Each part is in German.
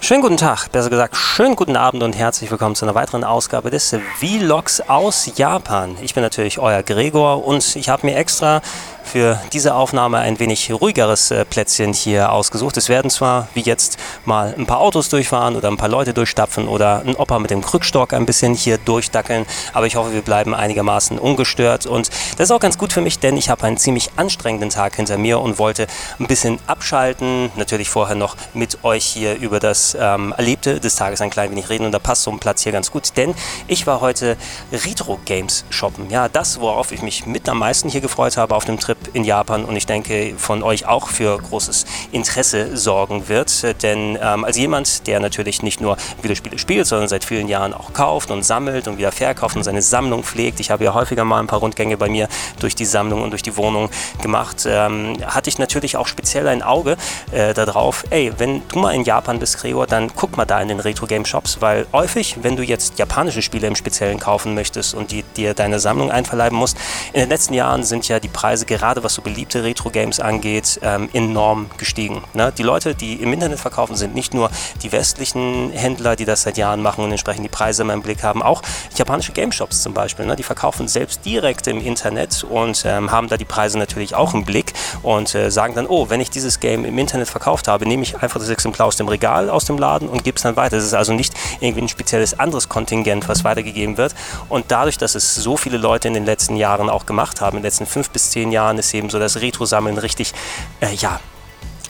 Schönen guten Tag, besser gesagt, schönen guten Abend und herzlich willkommen zu einer weiteren Ausgabe des Vlogs aus Japan. Ich bin natürlich euer Gregor und ich habe mir extra für diese Aufnahme ein wenig ruhigeres äh, Plätzchen hier ausgesucht. Es werden zwar wie jetzt mal ein paar Autos durchfahren oder ein paar Leute durchstapfen oder ein Opa mit dem Krückstock ein bisschen hier durchdackeln, aber ich hoffe, wir bleiben einigermaßen ungestört und das ist auch ganz gut für mich, denn ich habe einen ziemlich anstrengenden Tag hinter mir und wollte ein bisschen abschalten, natürlich vorher noch mit euch hier über das ähm, Erlebte des Tages ein klein wenig reden und da passt so ein Platz hier ganz gut, denn ich war heute Retro Games shoppen. Ja, das, worauf ich mich mit am meisten hier gefreut habe auf dem Trip in Japan und ich denke von euch auch für großes Interesse sorgen wird. Denn ähm, als jemand, der natürlich nicht nur Videospiele spielt, sondern seit vielen Jahren auch kauft und sammelt und wieder verkauft und seine Sammlung pflegt, ich habe ja häufiger mal ein paar Rundgänge bei mir durch die Sammlung und durch die Wohnung gemacht, ähm, hatte ich natürlich auch speziell ein Auge äh, darauf, ey, wenn du mal in Japan bist, Gregor, dann guck mal da in den Retro-Game-Shops, weil häufig, wenn du jetzt japanische Spiele im Speziellen kaufen möchtest und die, dir deine Sammlung einverleiben musst, in den letzten Jahren sind ja die Preise gerade gerade was so beliebte Retro-Games angeht, ähm, enorm gestiegen. Ne? Die Leute, die im Internet verkaufen, sind nicht nur die westlichen Händler, die das seit Jahren machen und entsprechend die Preise immer im Blick haben, auch japanische Game-Shops zum Beispiel. Ne? Die verkaufen selbst direkt im Internet und ähm, haben da die Preise natürlich auch im Blick und äh, sagen dann, oh, wenn ich dieses Game im Internet verkauft habe, nehme ich einfach das Exemplar aus dem Regal, aus dem Laden und gebe es dann weiter. Es ist also nicht irgendwie ein spezielles anderes Kontingent, was weitergegeben wird. Und dadurch, dass es so viele Leute in den letzten Jahren auch gemacht haben, in den letzten fünf bis zehn Jahren, ist eben so das Retro-Sammeln richtig, äh, ja,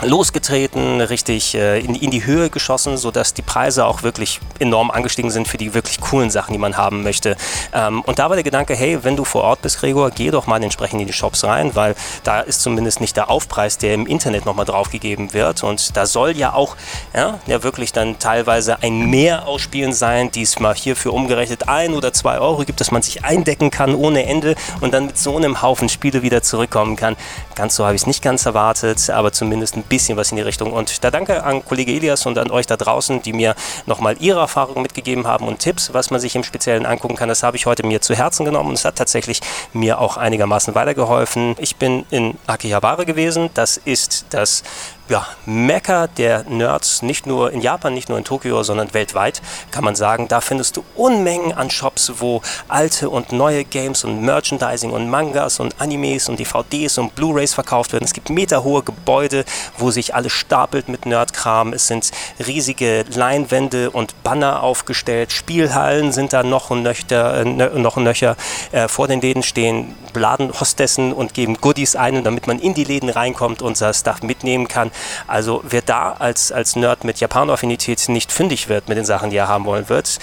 losgetreten, richtig äh, in, in, die Höhe geschossen, sodass die Preise auch wirklich enorm angestiegen sind für die wirklich coolen Sachen, die man haben möchte. Ähm, und da war der Gedanke, hey, wenn du vor Ort bist, Gregor, geh doch mal entsprechend in die Shops rein, weil da ist zumindest nicht der Aufpreis, der im Internet nochmal draufgegeben wird. Und da soll ja auch ja, ja wirklich dann teilweise ein Mehr ausspielen sein, diesmal hierfür umgerechnet ein oder zwei Euro gibt, dass man sich eindecken kann ohne Ende und dann mit so einem Haufen Spiele wieder zurückkommen kann. Ganz so habe ich es nicht ganz erwartet, aber zumindest ein bisschen was in die Richtung. Und da danke an Kollege Elias und an euch da draußen, die mir nochmal ihre Erfahrungen mitgegeben haben und Tipps, was man sich im Speziellen angucken kann. Das habe ich heute mir zu Herzen genommen und es hat tatsächlich mir auch einigermaßen weitergeholfen. Ich bin in Akihabara gewesen. Das ist das ja, Mekka der Nerds, nicht nur in Japan, nicht nur in Tokio, sondern weltweit, kann man sagen. Da findest du Unmengen an Shops, wo alte und neue Games und Merchandising und Mangas und Animes und DVDs und Blu-rays verkauft werden. Es gibt meterhohe Gebäude, wo sich alles stapelt mit Nerdkram. Es sind riesige Leinwände und Banner aufgestellt. Spielhallen sind da noch und nöcher. Äh, noch und nöcher. Äh, vor den Läden stehen Ladenhostessen und geben Goodies ein, damit man in die Läden reinkommt und das Stuff mitnehmen kann. Also wer da als, als Nerd mit Japano-Affinität nicht fündig wird mit den Sachen, die er haben wollen wird,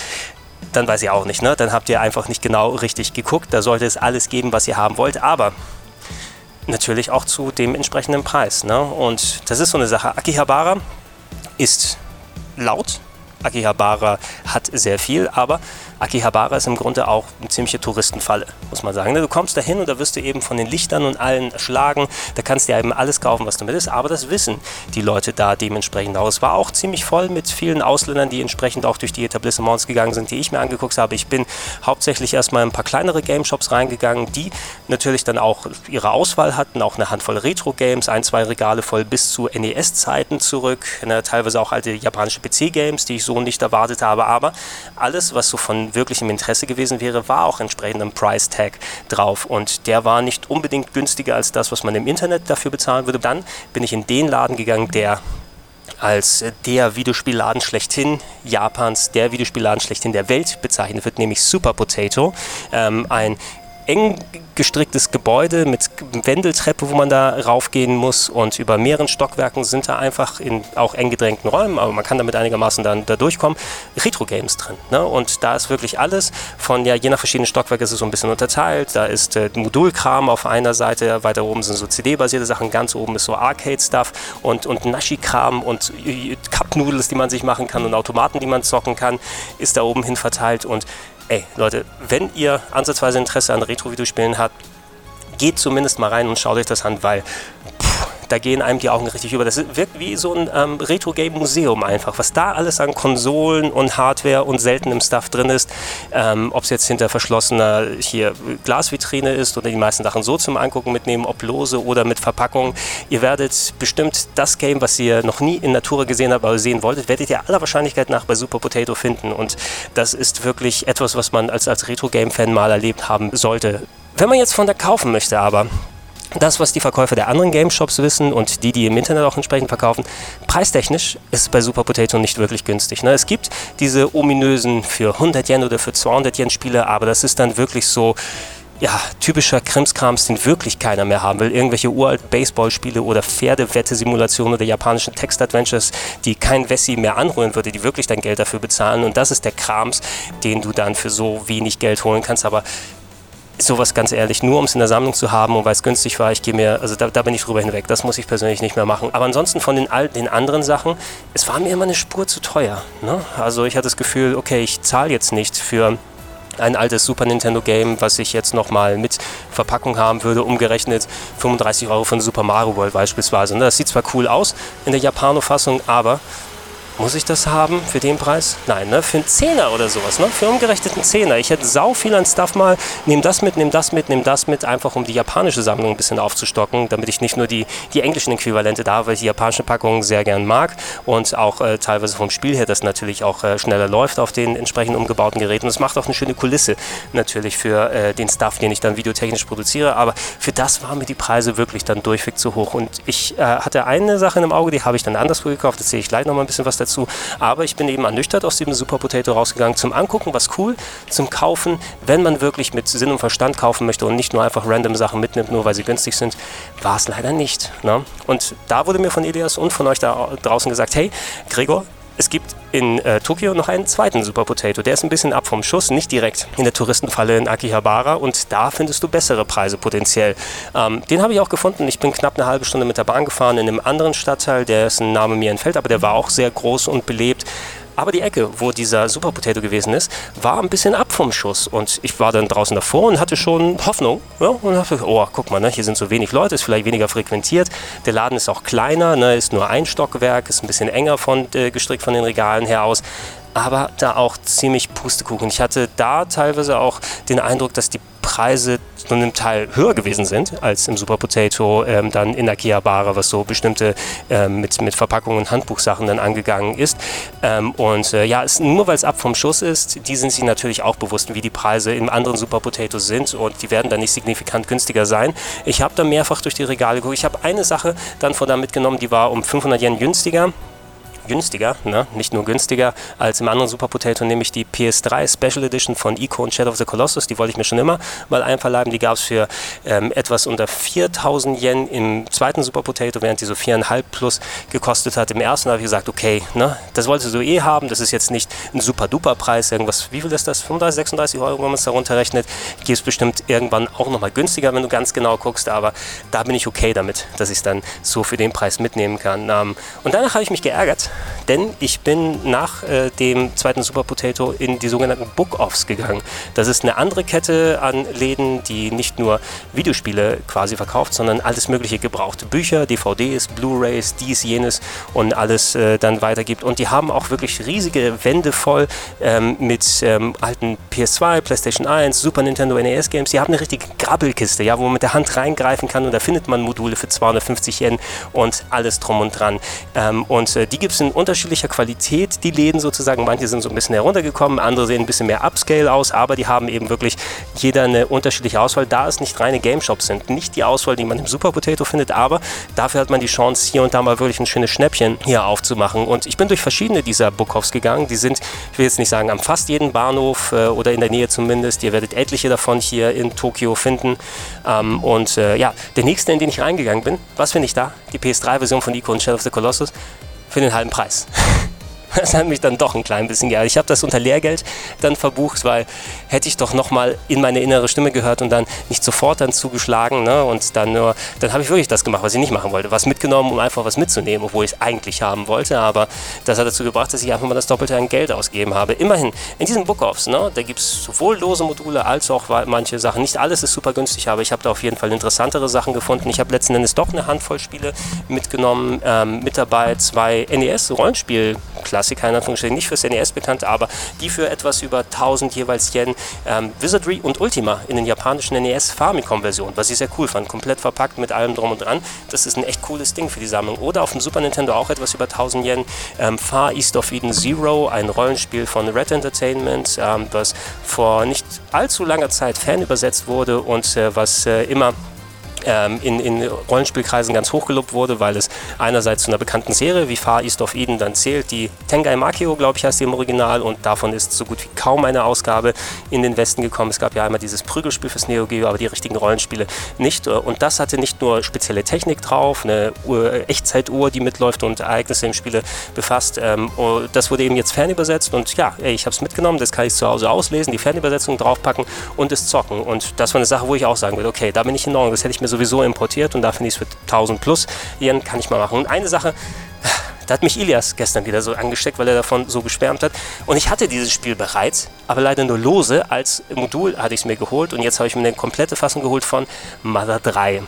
dann weiß ich auch nicht. Ne? Dann habt ihr einfach nicht genau richtig geguckt. Da sollte es alles geben, was ihr haben wollt. Aber natürlich auch zu dem entsprechenden Preis. Ne? Und das ist so eine Sache. Akihabara ist laut. Akihabara hat sehr viel, aber Akihabara ist im Grunde auch eine ziemliche Touristenfalle, muss man sagen. Du kommst dahin und da wirst du eben von den Lichtern und allen erschlagen. Da kannst du ja eben alles kaufen, was du willst. Aber das wissen die Leute da dementsprechend auch. Es war auch ziemlich voll mit vielen Ausländern, die entsprechend auch durch die Etablissements gegangen sind, die ich mir angeguckt habe. Ich bin hauptsächlich erstmal in ein paar kleinere Game Shops reingegangen, die natürlich dann auch ihre Auswahl hatten, auch eine Handvoll Retro-Games, ein, zwei Regale voll bis zu NES-Zeiten zurück, ne, teilweise auch alte japanische PC-Games, die ich so nicht erwartet habe. Aber alles, was so von wirklich im Interesse gewesen wäre, war auch entsprechend ein Price Tag drauf. Und der war nicht unbedingt günstiger als das, was man im Internet dafür bezahlen würde. Dann bin ich in den Laden gegangen, der als der Videospielladen schlechthin Japans, der Videospielladen schlechthin der Welt bezeichnet wird, nämlich Super Potato. Ähm, ein eng gestricktes Gebäude mit Wendeltreppe, wo man da raufgehen muss und über mehreren Stockwerken sind da einfach in auch eng gedrängten Räumen, aber man kann damit einigermaßen dann da durchkommen, Retro-Games drin. Ne? Und da ist wirklich alles von, ja, je nach verschiedenen Stockwerken ist es so ein bisschen unterteilt. Da ist äh, Modulkram auf einer Seite, weiter oben sind so CD-basierte Sachen, ganz oben ist so Arcade-Stuff und, und Nashi-Kram und äh, Cup-Noodles, die man sich machen kann und Automaten, die man zocken kann, ist da oben hin verteilt und ey, Leute, wenn ihr ansatzweise Interesse an Retro-Videospielen habt, geht zumindest mal rein und schaut euch das an, weil da gehen einem die Augen richtig über. Das wirkt wie so ein ähm, Retro-Game-Museum einfach, was da alles an Konsolen und Hardware und seltenem Stuff drin ist. Ähm, ob es jetzt hinter verschlossener hier Glasvitrine ist oder die meisten Sachen so zum Angucken mitnehmen, ob lose oder mit Verpackung. Ihr werdet bestimmt das Game, was ihr noch nie in Natura gesehen habt, aber sehen wolltet, werdet ihr aller Wahrscheinlichkeit nach bei Super Potato finden. Und das ist wirklich etwas, was man als, als Retro-Game-Fan mal erlebt haben sollte. Wenn man jetzt von der kaufen möchte, aber das, was die Verkäufer der anderen Game Shops wissen und die, die im Internet auch entsprechend verkaufen, preistechnisch ist es bei Super Potato nicht wirklich günstig. Ne? Es gibt diese ominösen für 100 Yen oder für 200 Yen Spiele, aber das ist dann wirklich so ja, typischer Krimskrams, den wirklich keiner mehr haben will. Irgendwelche uralt Baseballspiele oder Pferdewette-Simulationen oder japanischen Text-Adventures, die kein Wessi mehr anholen würde, die wirklich dein Geld dafür bezahlen. Und das ist der Krams, den du dann für so wenig Geld holen kannst. Aber sowas ganz ehrlich, nur um es in der Sammlung zu haben und weil es günstig war, ich gehe mir, also da, da, bin ich drüber hinweg. Das muss ich persönlich nicht mehr machen. Aber ansonsten von den, all, den anderen Sachen, es war mir immer eine Spur zu teuer. Ne? Also ich hatte das Gefühl, okay, ich zahle jetzt nicht für ein altes Super Nintendo Game, was ich jetzt nochmal mit Verpackung haben würde, umgerechnet 35 Euro von Super Mario World beispielsweise. Ne? Das sieht zwar cool aus in der Japano-Fassung, aber muss ich das haben für den Preis? Nein, ne? Für einen Zehner oder sowas, ne? Für umgerechteten Zehner. Ich hätte sau viel an Stuff mal. Nehm das mit, nehm das mit, nehm das mit, einfach um die japanische Sammlung ein bisschen aufzustocken, damit ich nicht nur die, die englischen Äquivalente da habe, weil ich die japanische Packung sehr gern mag und auch äh, teilweise vom Spiel her das natürlich auch äh, schneller läuft auf den entsprechend umgebauten Geräten. Es macht auch eine schöne Kulisse natürlich für äh, den Stuff, den ich dann videotechnisch produziere. Aber für das waren mir die Preise wirklich dann durchweg zu hoch. Und ich äh, hatte eine Sache im Auge, die habe ich dann anderswo gekauft. Da sehe ich gleich noch mal ein bisschen was dazu. Aber ich bin eben ernüchtert aus diesem Super Potato rausgegangen. Zum Angucken was cool, zum Kaufen, wenn man wirklich mit Sinn und Verstand kaufen möchte und nicht nur einfach random Sachen mitnimmt, nur weil sie günstig sind, war es leider nicht. Ne? Und da wurde mir von Elias und von euch da draußen gesagt, hey, Gregor, es gibt in äh, Tokio noch einen zweiten Super Potato. Der ist ein bisschen ab vom Schuss, nicht direkt in der Touristenfalle in Akihabara und da findest du bessere Preise potenziell. Ähm, den habe ich auch gefunden. Ich bin knapp eine halbe Stunde mit der Bahn gefahren in einem anderen Stadtteil, der ist ein Name mir entfällt, aber der war auch sehr groß und belebt. Aber die Ecke, wo dieser Super Potato gewesen ist, war ein bisschen ab vom Schuss. Und ich war dann draußen davor und hatte schon Hoffnung. Ja, und dachte, oh, guck mal, ne, hier sind so wenig Leute, ist vielleicht weniger frequentiert. Der Laden ist auch kleiner, ne, ist nur ein Stockwerk, ist ein bisschen enger von, äh, gestrickt von den Regalen her aus aber da auch ziemlich Pustekuchen. Ich hatte da teilweise auch den Eindruck, dass die Preise zu einem Teil höher gewesen sind als im Super Potato ähm, dann in Akihabara, was so bestimmte ähm, mit, mit Verpackungen und Handbuchsachen dann angegangen ist. Ähm, und äh, ja, es, nur weil es ab vom Schuss ist, die sind sich natürlich auch bewusst, wie die Preise im anderen Super Potato sind und die werden dann nicht signifikant günstiger sein. Ich habe da mehrfach durch die Regale geguckt. Ich habe eine Sache dann von da mitgenommen, die war um 500 Yen günstiger günstiger, ne? nicht nur günstiger als im anderen Super Potato, nämlich die PS3 Special Edition von Ico und Shadow of the Colossus. Die wollte ich mir schon immer mal einverleiben. Die gab es für ähm, etwas unter 4000 Yen im zweiten Super Potato, während die so 4,5 plus gekostet hat. Im ersten habe ich gesagt, okay, ne? das wolltest du eh haben. Das ist jetzt nicht ein super duper Preis. Irgendwas, wie viel ist das? 35, 36 Euro, wenn man es darunter rechnet. Gibt es bestimmt irgendwann auch nochmal günstiger, wenn du ganz genau guckst. Aber da bin ich okay damit, dass ich es dann so für den Preis mitnehmen kann. Ähm, und danach habe ich mich geärgert, denn ich bin nach äh, dem zweiten Super Potato in die sogenannten Book-Offs gegangen. Das ist eine andere Kette an Läden, die nicht nur Videospiele quasi verkauft, sondern alles mögliche gebraucht. Bücher, DVDs, Blu-rays, dies, jenes und alles äh, dann weitergibt. Und die haben auch wirklich riesige Wände voll ähm, mit ähm, alten PS2, PlayStation 1, Super Nintendo, NES Games. Die haben eine richtige Grabbelkiste, ja, wo man mit der Hand reingreifen kann und da findet man Module für 250 Yen und alles drum und dran. Ähm, und äh, die gibt es in unterschiedlicher Qualität, die Läden sozusagen. Manche sind so ein bisschen heruntergekommen, andere sehen ein bisschen mehr Upscale aus, aber die haben eben wirklich jeder eine unterschiedliche Auswahl, da es nicht reine Game Shops sind. Nicht die Auswahl, die man im Super Potato findet, aber dafür hat man die Chance, hier und da mal wirklich ein schönes Schnäppchen hier aufzumachen. Und ich bin durch verschiedene dieser Bookoffs gegangen. Die sind, ich will jetzt nicht sagen, am fast jeden Bahnhof äh, oder in der Nähe zumindest. Ihr werdet etliche davon hier in Tokio finden. Ähm, und äh, ja, der nächste, in den ich reingegangen bin, was finde ich da? Die PS3-Version von Ico und Shadow of the Colossus für den halben Preis. Das hat mich dann doch ein klein bisschen geärgert. Ich habe das unter Lehrgeld dann verbucht, weil hätte ich doch nochmal in meine innere Stimme gehört und dann nicht sofort dann zugeschlagen ne? und dann nur, dann habe ich wirklich das gemacht, was ich nicht machen wollte. Was mitgenommen, um einfach was mitzunehmen, obwohl ich es eigentlich haben wollte, aber das hat dazu gebracht, dass ich einfach mal das Doppelte an Geld ausgegeben habe. Immerhin, in diesen Book-Offs, ne, da gibt es sowohl lose Module als auch manche Sachen. Nicht alles ist super günstig, aber ich habe da auf jeden Fall interessantere Sachen gefunden. Ich habe letzten Endes doch eine Handvoll Spiele mitgenommen, ähm, mit dabei zwei NES-Rollenspiel-Klassiker, in Anführungsstrichen nicht fürs NES bekannt, aber die für etwas über 1000 jeweils Yen, ähm, Wizardry und Ultima in den japanischen NES Famicom-Versionen, was ich sehr cool fand, komplett verpackt mit allem drum und dran. Das ist ein echt cooles Ding für die Sammlung. Oder auf dem Super Nintendo auch etwas über 1000 Yen, ähm, Far East of Eden Zero, ein Rollenspiel von Red Entertainment, ähm, was vor nicht allzu langer Zeit fanübersetzt wurde und äh, was äh, immer ähm, in, in, Rollenspielkreisen ganz hochgelobt wurde, weil es einerseits zu einer bekannten Serie wie Far East of Eden dann zählt, die Tengai Makio, glaube ich, heißt die im Original und davon ist so gut wie kaum eine Ausgabe in den Westen gekommen. Es gab ja einmal dieses Prügelspiel fürs Neo Geo, aber die richtigen Rollenspiele nicht. Und das hatte nicht nur spezielle Technik drauf, eine Uhr, Echtzeituhr, die mitläuft und Ereignisse im Spiele befasst. Ähm, das wurde eben jetzt fernübersetzt und ja, ich habe es mitgenommen, das kann ich zu Hause auslesen, die Fernübersetzung draufpacken und es zocken. Und das war eine Sache, wo ich auch sagen würde, okay, da bin ich in Ordnung, das hätte ich mir sowieso importiert und da finde ich es für 1000 plus Yen kann ich mal machen. Und eine Sache, da hat mich Ilias gestern wieder so angesteckt, weil er davon so geschwärmt hat. Und ich hatte dieses Spiel bereits, aber leider nur lose. Als Modul hatte ich es mir geholt und jetzt habe ich mir eine komplette Fassung geholt von Mother 3.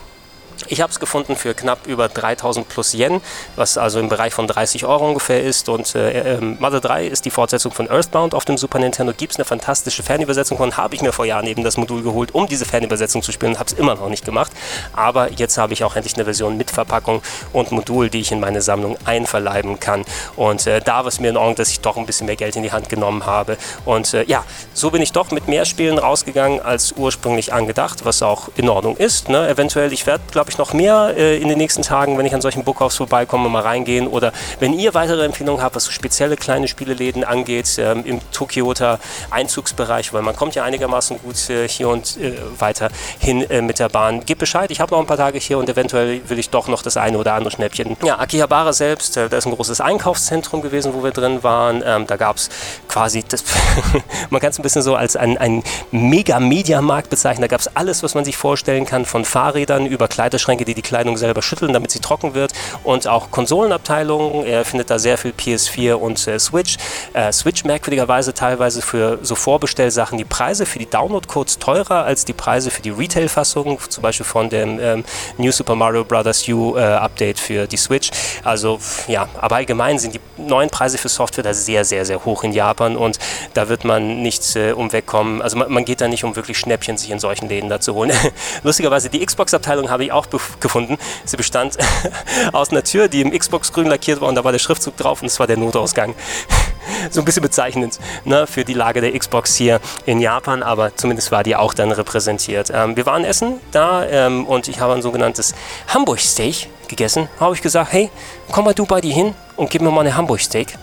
Ich habe es gefunden für knapp über 3000 plus Yen, was also im Bereich von 30 Euro ungefähr ist. Und äh, äh, Mother 3 ist die Fortsetzung von Earthbound auf dem Super Nintendo. Gibt es eine fantastische Fernübersetzung von, habe ich mir vor Jahren eben das Modul geholt, um diese Fernübersetzung zu spielen, habe es immer noch nicht gemacht. Aber jetzt habe ich auch endlich eine Version mit Verpackung und Modul, die ich in meine Sammlung einverleiben kann. Und äh, da war es mir in Ordnung, dass ich doch ein bisschen mehr Geld in die Hand genommen habe. Und äh, ja, so bin ich doch mit mehr Spielen rausgegangen als ursprünglich angedacht, was auch in Ordnung ist. Ne? Eventuell, ich werde, glaube ich, ich, noch mehr äh, in den nächsten Tagen, wenn ich an solchen Bookhofs vorbeikomme, mal reingehen. Oder wenn ihr weitere Empfehlungen habt, was so spezielle kleine Spieleläden angeht, ähm, im Tokioter Einzugsbereich, weil man kommt ja einigermaßen gut äh, hier und äh, weiter hin äh, mit der Bahn. Gebt Bescheid, ich habe noch ein paar Tage hier und eventuell will ich doch noch das eine oder andere Schnäppchen. Ja, Akihabara selbst, äh, da ist ein großes Einkaufszentrum gewesen, wo wir drin waren. Ähm, da gab es quasi, das man kann es ein bisschen so als ein, ein Mega-Media-Markt bezeichnen. Da gab es alles, was man sich vorstellen kann, von Fahrrädern über Kleiderschränke die die Kleidung selber schütteln, damit sie trocken wird. Und auch Konsolenabteilungen. Er findet da sehr viel PS4 und äh, Switch. Äh, Switch merkwürdigerweise teilweise für so Vorbestellsachen die Preise für die Download-Codes teurer als die Preise für die Retail-Fassung, zum Beispiel von dem ähm, New Super Mario Bros. U äh, Update für die Switch. Also ja, aber allgemein sind die neuen Preise für Software da sehr, sehr, sehr hoch in Japan und da wird man nicht äh, umwegkommen. Also man, man, geht da nicht um wirklich Schnäppchen sich in solchen Läden da zu holen. Lustigerweise die Xbox-Abteilung habe ich auch gefunden. Sie bestand aus einer Tür, die im Xbox grün lackiert war und da war der Schriftzug drauf und es war der Notausgang. so ein bisschen bezeichnend ne, für die Lage der Xbox hier in Japan, aber zumindest war die auch dann repräsentiert. Ähm, wir waren essen da ähm, und ich habe ein sogenanntes Hamburg-Steak gegessen. Habe ich gesagt, hey, komm mal du bei dir hin und gib mir mal eine Hamburg-Steak.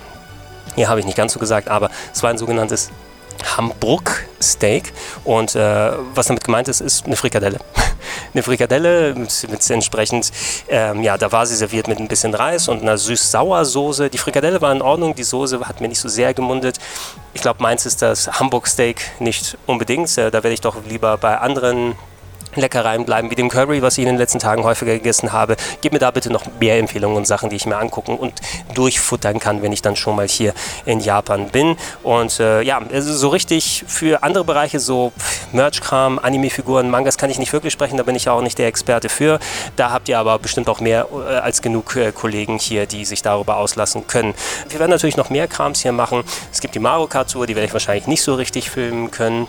Ja, habe ich nicht ganz so gesagt, aber es war ein sogenanntes Hamburg Steak und äh, was damit gemeint ist, ist eine Frikadelle. eine Frikadelle mit, mit entsprechend, ähm, ja, da war sie serviert mit ein bisschen Reis und einer süß-sauer Soße. Die Frikadelle war in Ordnung, die Soße hat mir nicht so sehr gemundet. Ich glaube, meins ist das Hamburg Steak nicht unbedingt. Äh, da werde ich doch lieber bei anderen Leckereien bleiben, wie dem Curry, was ich in den letzten Tagen häufiger gegessen habe. Gib mir da bitte noch mehr Empfehlungen und Sachen, die ich mir angucken und durchfuttern kann, wenn ich dann schon mal hier in Japan bin. Und äh, ja, so richtig für andere Bereiche, so Merch-Kram, Anime-Figuren, Mangas kann ich nicht wirklich sprechen, da bin ich auch nicht der Experte für. Da habt ihr aber bestimmt auch mehr äh, als genug äh, Kollegen hier, die sich darüber auslassen können. Wir werden natürlich noch mehr Krams hier machen. Es gibt die Mario Kart Tour, die werde ich wahrscheinlich nicht so richtig filmen können.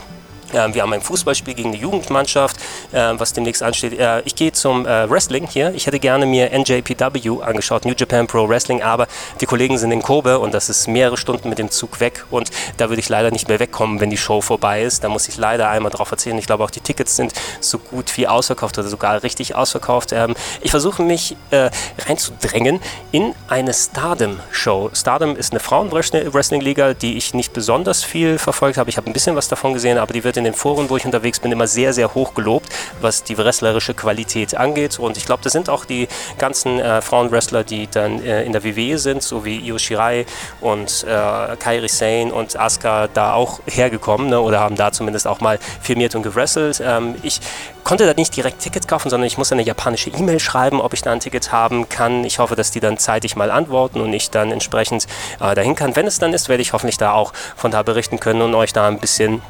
Ähm, wir haben ein Fußballspiel gegen die Jugendmannschaft, ähm, was demnächst ansteht. Äh, ich gehe zum äh, Wrestling hier. Ich hätte gerne mir NJPW angeschaut, New Japan Pro Wrestling, aber die Kollegen sind in Kobe und das ist mehrere Stunden mit dem Zug weg und da würde ich leider nicht mehr wegkommen, wenn die Show vorbei ist. Da muss ich leider einmal drauf erzählen. Ich glaube auch die Tickets sind so gut wie ausverkauft oder sogar richtig ausverkauft. Ähm, ich versuche mich äh, reinzudrängen in eine Stardom-Show. Stardom ist eine Frauen-Wrestling-Liga, die ich nicht besonders viel verfolgt habe. Ich habe ein bisschen was davon gesehen, aber die wird in in den Foren, wo ich unterwegs bin, immer sehr, sehr hoch gelobt, was die wrestlerische Qualität angeht. Und ich glaube, das sind auch die ganzen äh, Frauenwrestler, die dann äh, in der WWE sind, so wie Io Shirai und äh, Kairi Sane und Asuka da auch hergekommen ne, oder haben da zumindest auch mal firmiert und gewrestelt. Ähm, ich konnte da nicht direkt Tickets kaufen, sondern ich muss eine japanische E-Mail schreiben, ob ich da ein Ticket haben kann. Ich hoffe, dass die dann zeitig mal antworten und ich dann entsprechend äh, dahin kann. Wenn es dann ist, werde ich hoffentlich da auch von da berichten können und euch da ein bisschen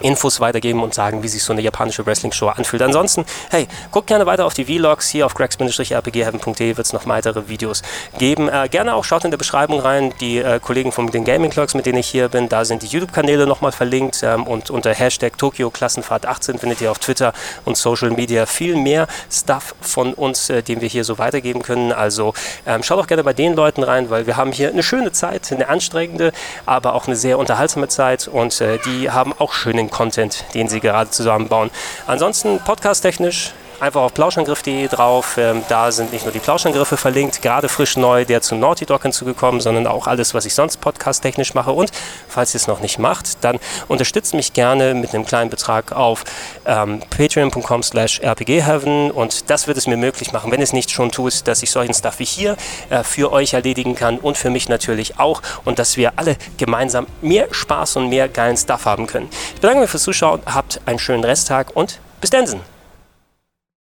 Infos weitergeben und sagen, wie sich so eine japanische Wrestling-Show anfühlt. Ansonsten, hey, guckt gerne weiter auf die Vlogs. Hier auf gregs-rpgheaven.de wird es noch weitere Videos geben. Äh, gerne auch schaut in der Beschreibung rein. Die äh, Kollegen von den Gaming Clocks, mit denen ich hier bin, da sind die YouTube-Kanäle nochmal verlinkt. Ähm, und unter Hashtag Tokyo Klassenfahrt 18 findet ihr auf Twitter und Social Media viel mehr Stuff von uns, äh, den wir hier so weitergeben können. Also ähm, schaut auch gerne bei den Leuten rein, weil wir haben hier eine schöne Zeit, eine anstrengende, aber auch eine sehr unterhaltsame Zeit. Und äh, die haben auch Content, den sie gerade zusammenbauen. Ansonsten podcast-technisch einfach auf plauschangriff.de drauf. Ähm, da sind nicht nur die Plauschangriffe verlinkt, gerade frisch neu der zu Naughty Dog hinzugekommen, sondern auch alles, was ich sonst podcast-technisch mache. Und falls ihr es noch nicht macht, dann unterstützt mich gerne mit einem kleinen Betrag auf ähm, patreon.com slash rpgheaven und das wird es mir möglich machen, wenn es nicht schon tut, dass ich solchen Stuff wie hier äh, für euch erledigen kann und für mich natürlich auch und dass wir alle gemeinsam mehr Spaß und mehr geilen Stuff haben können. Ich bedanke mich fürs Zuschauen, habt einen schönen Resttag und bis dann.